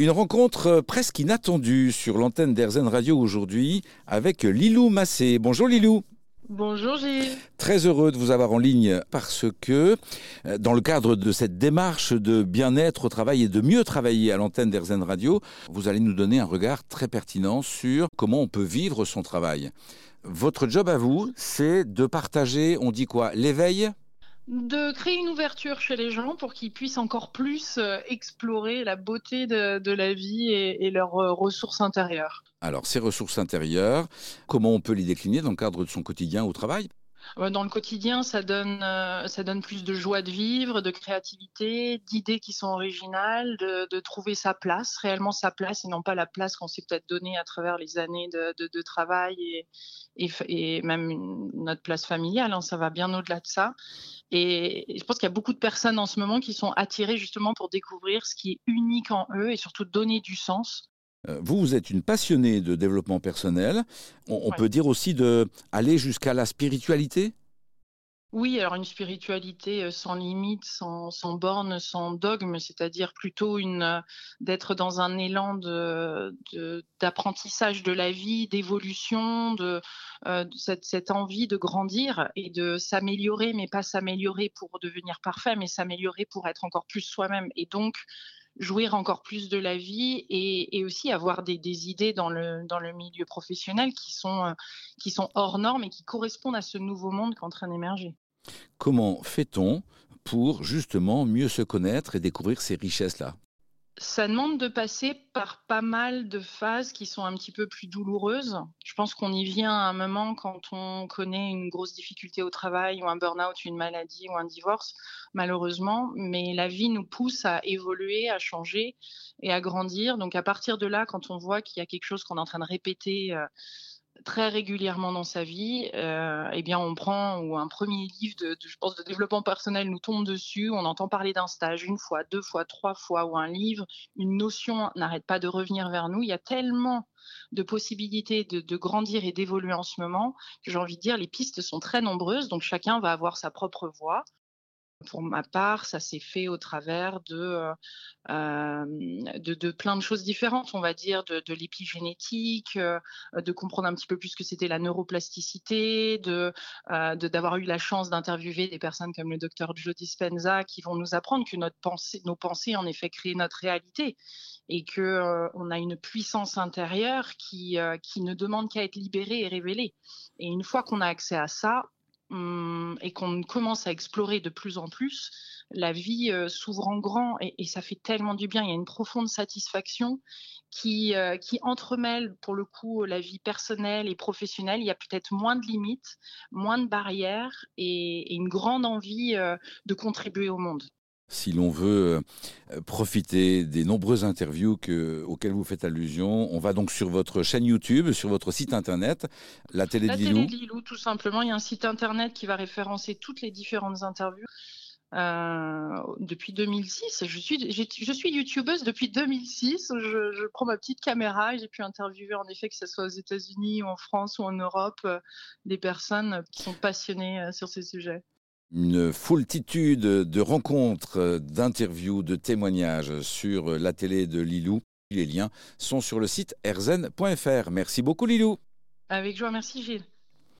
Une rencontre euh, presque inattendue sur l'antenne d'Airzen Radio aujourd'hui avec Lilou Massé. Bonjour Lilou. Bonjour Gilles. Très heureux de vous avoir en ligne parce que euh, dans le cadre de cette démarche de bien-être au travail et de mieux travailler à l'antenne d'Airzen Radio, vous allez nous donner un regard très pertinent sur comment on peut vivre son travail. Votre job à vous, c'est de partager, on dit quoi, l'éveil de créer une ouverture chez les gens pour qu'ils puissent encore plus euh, explorer la beauté de, la vie et, leurs euh, ressources intérieures. Alors, ces ressources intérieures, comment on peut les décliner dans le cadre de son quotidien au travail? Euh, dans le quotidien, ça donne, ça donne plus de joie de vivre, de créativité, d'idées qui sont originales, de, trouver sa place, réellement sa place, et non pas la place qu'on s'est peut-être donnée à travers les années de, travail et, et, même notre place familiale. Hein, ça va bien au-delà de ça. Et je pense qu'il y a beaucoup de personnes en ce moment qui sont attirées justement pour découvrir ce qui est unique en eux et surtout donner du sens. Euh, vous, vous êtes une passionnée de développement personnel. On, peut dire aussi de aller jusqu'à la spiritualité? Oui, alors une spiritualité euh, sans limite, sans, sans borne, sans dogme, c'est-à-dire plutôt une euh, d'être dans un élan de, d'apprentissage de, la vie, d'évolution, de, euh, cette, cette, envie de grandir et de s'améliorer, mais pas s'améliorer pour devenir parfait, mais s'améliorer pour être encore plus soi-même. Et donc jouir encore plus de la vie et, aussi avoir des, idées dans le, dans le milieu professionnel qui sont, qui sont hors normes et qui correspondent à ce nouveau monde qui est en train d'émerger. Comment fait-on pour justement mieux se connaître et découvrir ces richesses-là? Ça demande de passer par pas mal de phases qui sont un petit peu plus douloureuses. Je pense qu'on y vient à un moment quand on connaît une grosse difficulté au travail ou un burn-out, une maladie ou un divorce, malheureusement. Mais la vie nous pousse à évoluer, à changer et à grandir. Donc à partir de là, quand on voit qu'il y a quelque chose qu'on est en train de répéter, euh, très régulièrement dans sa vie, euh, eh bien, on prend ou un premier livre de, je pense, de développement personnel nous tombe dessus, on entend parler d'un stage une fois, deux fois, trois fois, ou un livre, une notion n'arrête pas de revenir vers nous. Il y a tellement de possibilités de, grandir et d'évoluer en ce moment que j'ai envie de dire les pistes sont très nombreuses, donc chacun va avoir sa propre voie. Pour ma part, ça s'est fait au travers de, euh, euh, de, de, plein de choses différentes, on va dire, de, de l'épigénétique, euh, de comprendre un petit peu plus ce que c'était la neuroplasticité, de d'avoir eu la chance d'interviewer des personnes comme le docteur Joe Dispenza qui vont nous apprendre que notre pensée, nos pensées en effet créent notre réalité et que on a une puissance intérieure qui, qui ne demande qu'à être libérée et révélée. Et une fois qu'on a accès à ça, Hum, et qu'on commence à explorer de plus en plus, la vie euh, s'ouvre en grand et, ça fait tellement du bien. Il y a une profonde satisfaction qui, euh, qui entremêle pour le coup la vie personnelle et professionnelle. Il y a peut-être moins de limites, moins de barrières et, une grande envie euh, de contribuer au monde si l'on veut euh, profiter des nombreuses interviews auxquelles vous faites allusion. On va donc sur votre chaîne YouTube, sur votre site internet, la télé de Lilou. La télé de Lilou, tout simplement. Il y a un site internet qui va référencer toutes les différentes interviews. Euh, depuis 2006. Je suis, je suis youtubeuse depuis 2006. Je, je prends ma petite caméra et j'ai pu interviewer en effet, que ce soit aux États-Unis ou en France ou en Europe, euh, des personnes qui sont passionnées sur ces sujets une foultitude de rencontres, d'interviews, de témoignages sur la télé de Lilou. Les liens sont sur le site erzen.fr. Merci beaucoup Lilou. Avec joie, merci Gilles.